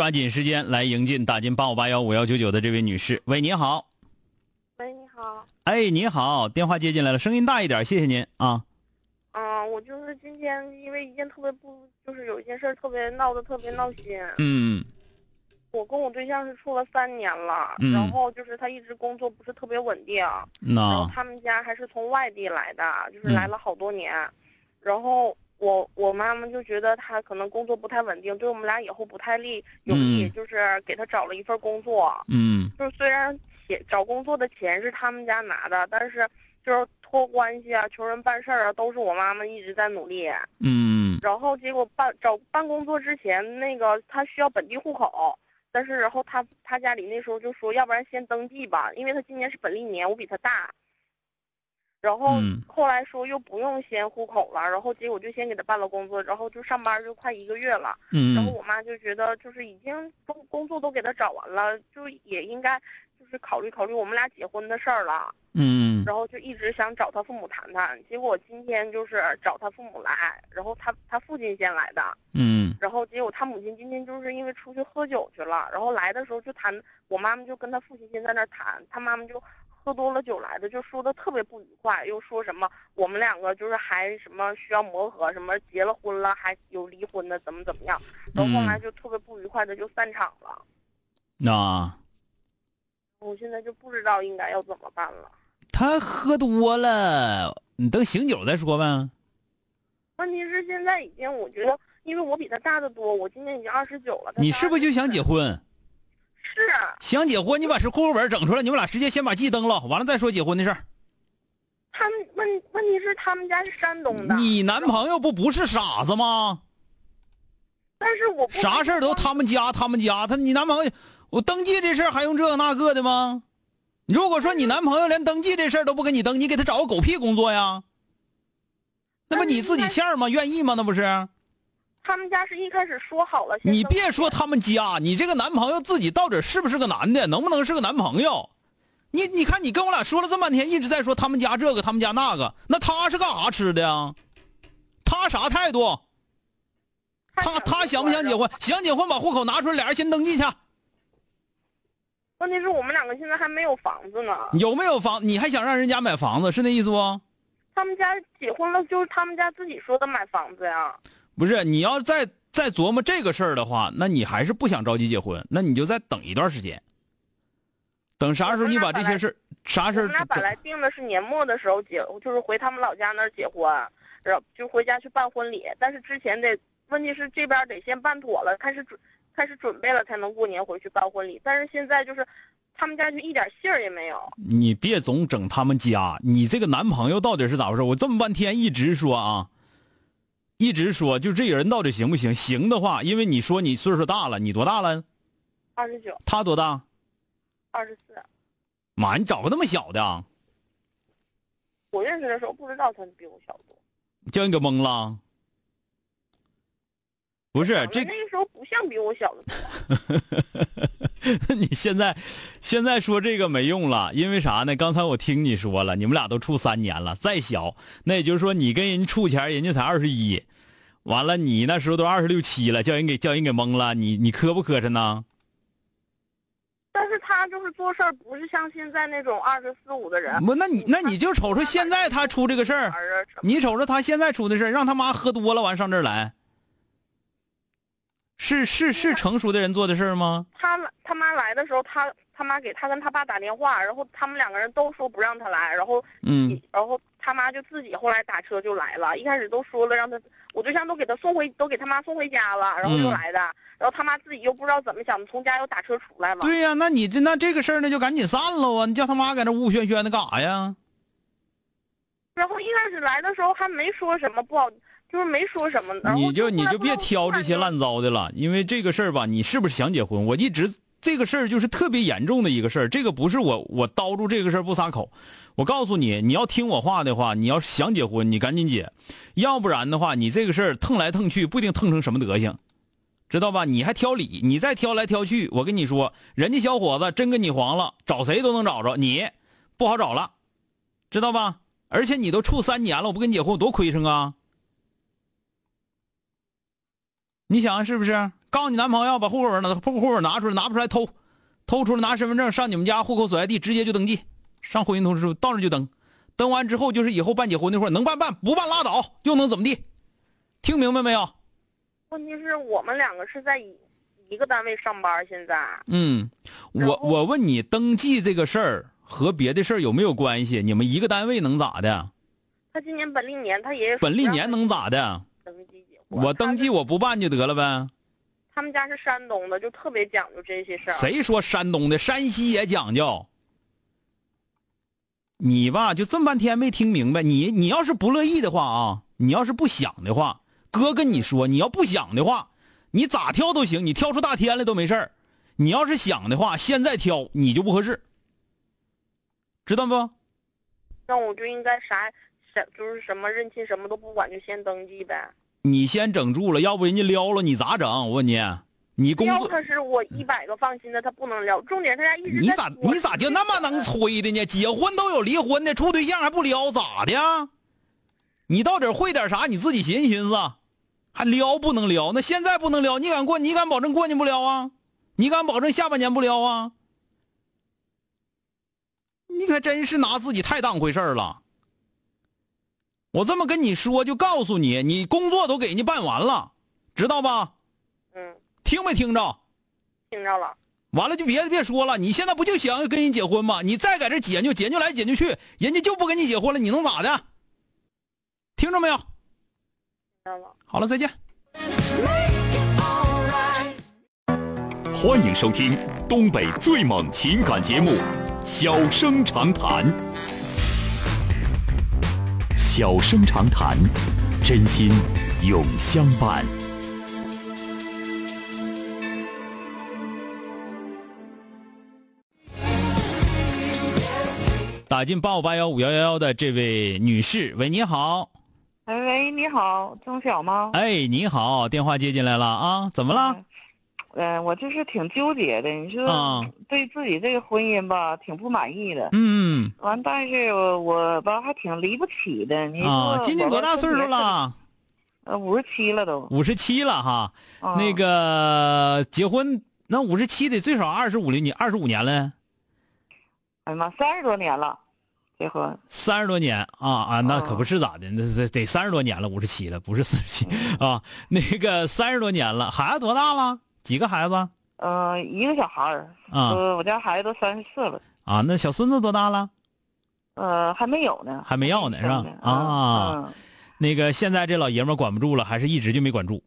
抓紧时间来迎进打进八五八幺五幺九九的这位女士，喂，你好。喂，你好。哎，你好，电话接进来了，声音大一点，谢谢您啊。嗯，我就是今天因为一件特别不，就是有一件事特别闹得特别闹心。嗯。我跟我对象是处了三年了，然后就是他一直工作不是特别稳定，然后他们家还是从外地来的，就是来了好多年，然后。我我妈妈就觉得他可能工作不太稳定，对我们俩以后不太利有利，就是给他找了一份工作。嗯，就是虽然钱找工作的钱是他们家拿的，但是就是托关系啊、求人办事儿啊，都是我妈妈一直在努力。嗯，然后结果办找办工作之前，那个他需要本地户口，但是然后他他家里那时候就说，要不然先登记吧，因为他今年是本历年，我比他大。然后后来说又不用先户口了，然后结果就先给他办了工作，然后就上班就快一个月了。嗯，然后我妈就觉得就是已经工工作都给他找完了，就也应该就是考虑考虑我们俩结婚的事儿了。嗯，然后就一直想找他父母谈谈，结果今天就是找他父母来，然后他他父亲先来的。嗯，然后结果他母亲今天就是因为出去喝酒去了，然后来的时候就谈，我妈妈就跟他父亲先在那谈，他妈妈就。喝多了酒来的，就说的特别不愉快，又说什么我们两个就是还什么需要磨合，什么结了婚了还有离婚的，怎么怎么样，然后后来就特别不愉快的就散场了。那，我现在就不知道应该要怎么办了。他喝多了，你等醒酒再说呗。问题是现在已经，我觉得，因为我比他大的多，我今年已经二十九了。你是不是就想结婚？是啊，想结婚，你把是户口本整出来，你们俩直接先把记登了，完了再说结婚的事儿。他们问问题是他们家是山东的，你男朋友不不是傻子吗？但是我啥事儿都他们家，他们家，他你男朋友，我登记这事儿还用这个那个的吗？如果说你男朋友连登记这事儿都不给你登，你给他找个狗屁工作呀？那不你自己欠吗？愿意吗？那不是？他们家是一开始说好了。你别说他们家，你这个男朋友自己到底是不是个男的，能不能是个男朋友？你你看，你跟我俩说了这么半天，一直在说他们家这个，他们家那个，那他是干啥吃的呀？他啥态度？他他想不想结婚？想结婚，把户口拿出来，俩人先登记去。问题是我们两个现在还没有房子呢。有没有房？你还想让人家买房子？是那意思不？他们家结婚了，就是他们家自己说的买房子呀。不是，你要再再琢磨这个事儿的话，那你还是不想着急结婚，那你就再等一段时间。等啥时候你把这些事儿，啥事儿？我们俩本来定的是年末的时候结，就是回他们老家那儿结婚，然后就回家去办婚礼。但是之前得，问题是这边得先办妥了，开始准开始准备了，才能过年回去办婚礼。但是现在就是，他们家就一点信儿也没有。你别总整他们家，你这个男朋友到底是咋回事？我这么半天一直说啊。一直说，就这个人到底行不行？行的话，因为你说你岁数大了，你多大了？二十九。他多大？二十四。妈，你找个那么小的？我认识的时候不知道他比我小多。叫你给蒙了？不是，这那个时候不像比我小的 你现在，现在说这个没用了，因为啥呢？刚才我听你说了，你们俩都处三年了，再小，那也就是说你跟人处前，人家才二十一，完了你那时候都二十六七了，叫人给叫人给蒙了，你你磕不磕碜呢？但是他就是做事儿不是像现在那种二十四五的人。不，那你那你就瞅瞅现在他出这个事儿，你瞅瞅他现在出的事儿，让他妈喝多了完上这儿来。是是是成熟的人做的事儿吗？他他妈来的时候，他他妈给他跟他爸打电话，然后他们两个人都说不让他来，然后嗯，然后他妈就自己后来打车就来了。一开始都说了让他，我对象都给他送回，都给他妈送回家了，然后就嗯来的。然后他妈自己又不知道怎么想，从家又打车出来了。对呀、那你这那这个事儿呢就赶紧散了啊！你叫他妈搁那呜呜喧喧的干啥呀？然后一开始来的时候还没说什么不好，就是没说什么。你就你就别挑这些烂糟的了，因为这个事儿吧，你是不是想结婚？我一直这个事儿就是特别严重的一个事儿，这个不是我我叨住这个事儿不撒口。我告诉你，你要听我话的话，你要是想结婚，你赶紧结，要不然的话，你这个事儿腾来腾去，不一定腾成什么德行，知道吧？你还挑理，你再挑来挑去，我跟你说，人家小伙子真跟你黄了，找谁都能找着，你不好找了，知道吧？而且你都处三年了，我不跟你结婚，我多亏碜啊！你想是不是？告诉你男朋友把户口本拿户口本拿出来，拿不出来偷，偷出来拿身份证上你们家户口所在地直接就登记，上婚姻通知书到那就登，登完之后就是以后办结婚那会儿能办办，不办拉倒，又能怎么地？听明白没有？问题是我们两个是在一一个单位上班，现在嗯，我我问你，登记这个事儿和别的事儿有没有关系？你们一个单位能咋的？他今年本历年，他爷爷本历年能咋的？登记？我登记我不办就得了呗。他们家是山东的，就特别讲究这些事儿。谁说山东的？山西也讲究。你吧，就这么半天没听明白。你你要是不乐意的话啊，你要是不想的话，哥跟你说，你要不想的话，你咋挑都行，你挑出大天来都没事儿。你要是想的话，现在挑你就不合适，知道不？那我就应该啥啥就是什么认亲什么都不管，就先登记呗。你先整住了，要不人家撩了你咋整？我问你，你工作撩他是我一百个放心的，他不能撩。重点他家一直你咋在你咋就那么能吹的呢？结婚都有离婚的，处对象还不撩，咋的呀？你到底会点啥？你自己寻思寻思，还撩不能撩？那现在不能撩，你敢过？你敢保证过年不撩啊？你敢保证下半年不撩啊？你可真是拿自己太当回事儿了。我这么跟你说，就告诉你，你工作都给人家办完了，知道吧？嗯，听没听着？听着了。完了就别别说了，你现在不就想跟人结婚吗？你再在这解就解就来解就去，人家就不跟你结婚了，你能咋的？听着没有？听着了。好了，再见。欢迎收听东北最猛情感节目《小生长谈》。小生长谈，真心永相伴。打进八五八幺五幺幺幺的这位女士，喂，你好，哎喂，你好，钟晓吗？哎，你好，电话接进来了啊？怎么了？呃，我就是挺纠结的，你说啊对自己这个婚姻吧，挺不满意的。嗯完，但是我我吧还挺离不起的。你今年多大岁数？了？呃，五十七了都。五十七了哈。啊那个结婚，那五十七得最少二十五年，二十五年了。哎呀妈，三十多年了，结婚。三十多年啊啊，那哦可不是咋的，那得得三十多年了，五十七了，不是四十七啊。那个三十多年了，孩子多大了？几个孩子呃，一个小孩儿。啊呃，我家孩子都三十四了。啊？那小孙子多大了？呃，还没有呢。还没要呢是吧啊嗯，那个现在这老爷们儿管不住了，还是一直就没管住？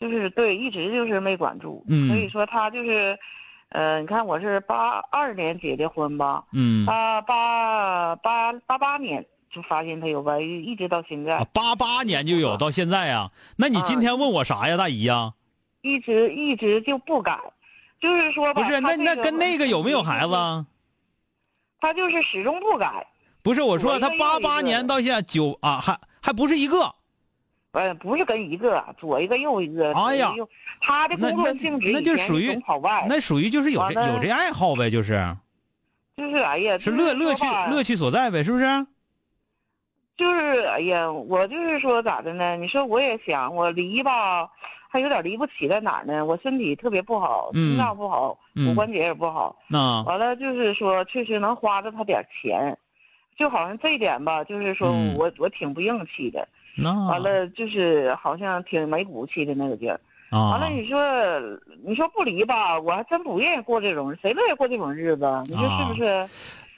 就是对，一直就是没管住。嗯所以说他就是，呃，你看我是八二年结的婚吧。嗯，八八八八八年就发现他有外遇，一直到现在，啊八八年就有，到现在呀？那你今天问我啥呀，大姨呀？一直一直就不改，就是说吧，不是，那那跟那个有没有孩子？啊？他就是始终不改，不是，我说他八八年到现在九啊，还还不是一个。呃，不是跟一个，左一个右一个。哎呀他的工作性质那就属于跑外，那属于就是有这有这爱好呗，就是就是哎呀，是乐乐趣乐趣所在呗，是不是？就是哎呀，我就是说咋的呢？你说我也想，我离吧，还有点离不起在哪儿呢？我身体特别不好，嗯心脏不好，嗯骨关节也不好。那完了就是说，确实能花着他点钱，就好像这一点吧，就是说我、我挺不硬气的。那完了就是好像挺没骨气的那个劲儿。啊完了，你说你说不离吧，我还真不愿意过这种，谁乐意过这种日子？你说是不是？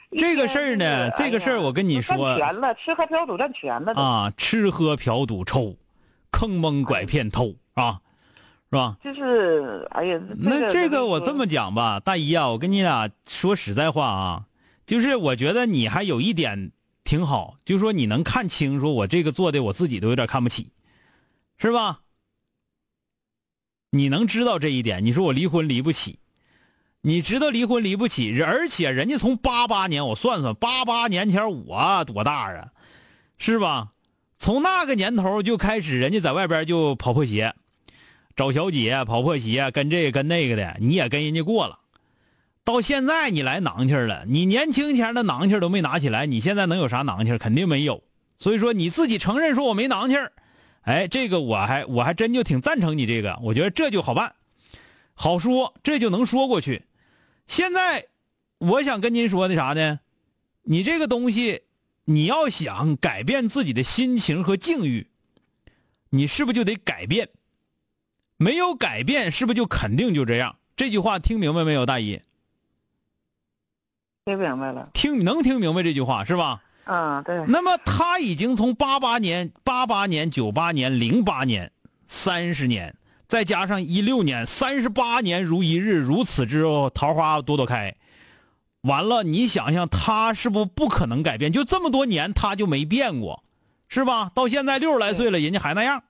一这个事儿呢这个事儿我跟你说占说全了，吃喝嫖赌占全了。啊，吃喝嫖赌抽，坑蒙拐骗偷啊，是吧？就是哎呀，那这个我这么讲吧，大姨啊，我跟你俩说实在话啊，就是我觉得你还有一点挺好，就是说你能看清，说我这个做的我自己都有点看不起，是吧？你能知道这一点，你说我离婚离不起，你知道离婚离不起，而且人家从八八年，我算算，八八年前我多大啊，是吧？从那个年头就开始，人家在外边就跑破鞋，找小姐跑破鞋，跟这个跟那个的，你也跟人家过了。到现在你来囊气儿了，你年轻前的囊气儿都没拿起来，你现在能有啥囊气儿？肯定没有。所以说你自己承认说我没囊气儿，哎，这个我还我还真就挺赞成你这个，我觉得这就好办，好说，这就能说过去。现在我想跟您说的啥呢？你这个东西，你要想改变自己的心情和境遇，你是不是就得改变？没有改变，是不是就肯定就这样？这句话听明白没有，大姨？听明白了。听能听明白这句话是吧？啊，对，那么他已经从八八年、八八年、九八年、零八年，三十年，再加上一六年，三十八年如一日，如此之后桃花朵朵开。完了，你想想，他是不是不可能改变？就这么多年，他就没变过，是吧？到现在六十来岁了，人家还那样。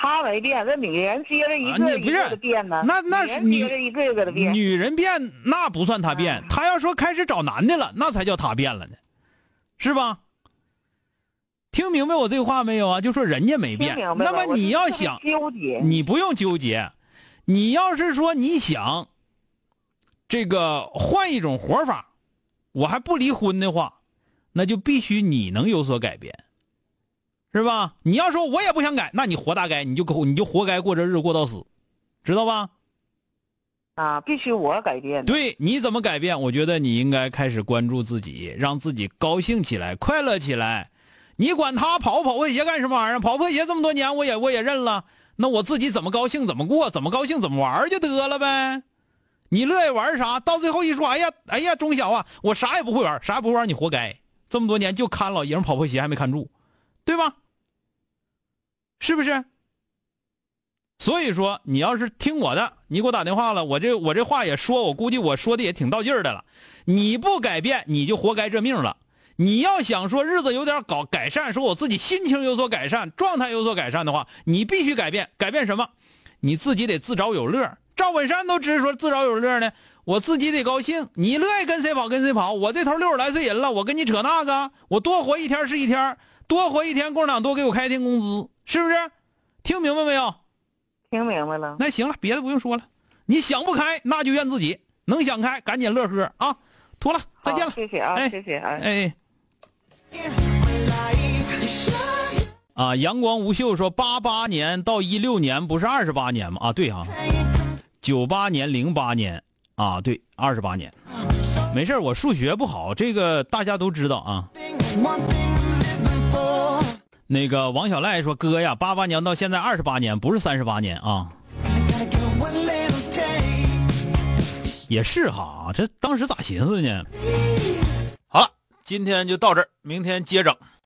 他没变，那女人接着一啊个一个的变呢。那那是女女人一个一个的变。女人变那不算他变，他要说开始找男的了，那才叫他变了呢，是吧？听明白我这话没有啊？就说人家没变，那么你要想，纠结，你不用纠结，你要是说你想这个换一种活法，我还不离婚的话，那就必须你能有所改变，是吧？你要说我也不想改，那你活大该，你就你就活该过这日子过到死，知道吧？啊，必须我改变。对，你怎么改变？我觉得你应该开始关注自己，让自己高兴起来，快乐起来。你管他跑不跑破鞋干什么玩意儿？跑破鞋这么多年，我也我也认了。那我自己怎么高兴怎么过，怎么高兴怎么玩就得了呗。你乐意玩啥？到最后一说，哎呀哎呀，钟晓啊，我啥也不会玩，啥也不会玩，你活该。这么多年就看老爷们跑破鞋还没看住，对吧？是不是？所以说，你要是听我的，你给我打电话了，我这我这话也说，我估计我说的也挺到劲儿的了。你不改变，你就活该这命了。你要想说日子有点搞改善，说我自己心情有所改善，状态有所改善的话，你必须改变。改变什么？你自己得自找有乐。赵本山都直说自找有乐呢，我自己得高兴。你乐意跟谁跑跟谁跑。我这头六十来岁人了，我跟你扯那个，我多活一天是一天，多活一天，共产党多给我开一天工资，是不是？听明白没有？听明白了。那行了，别的不用说了。你想不开，那就怨自己；能想开，赶紧乐呵啊！妥了，再见了。谢谢啊，哎谢谢哎。哎。啊，阳光无袖说，八八年到一六年不是二十八年吗？啊，对啊，九八年、零八年啊，对，二十八年。没事我数学不好，这个大家都知道啊。那个王小赖说：“哥呀，八八年到现在二十八年，不是三十八年啊。”也是哈，这当时咋寻思呢？好了，今天就到这儿，明天接整。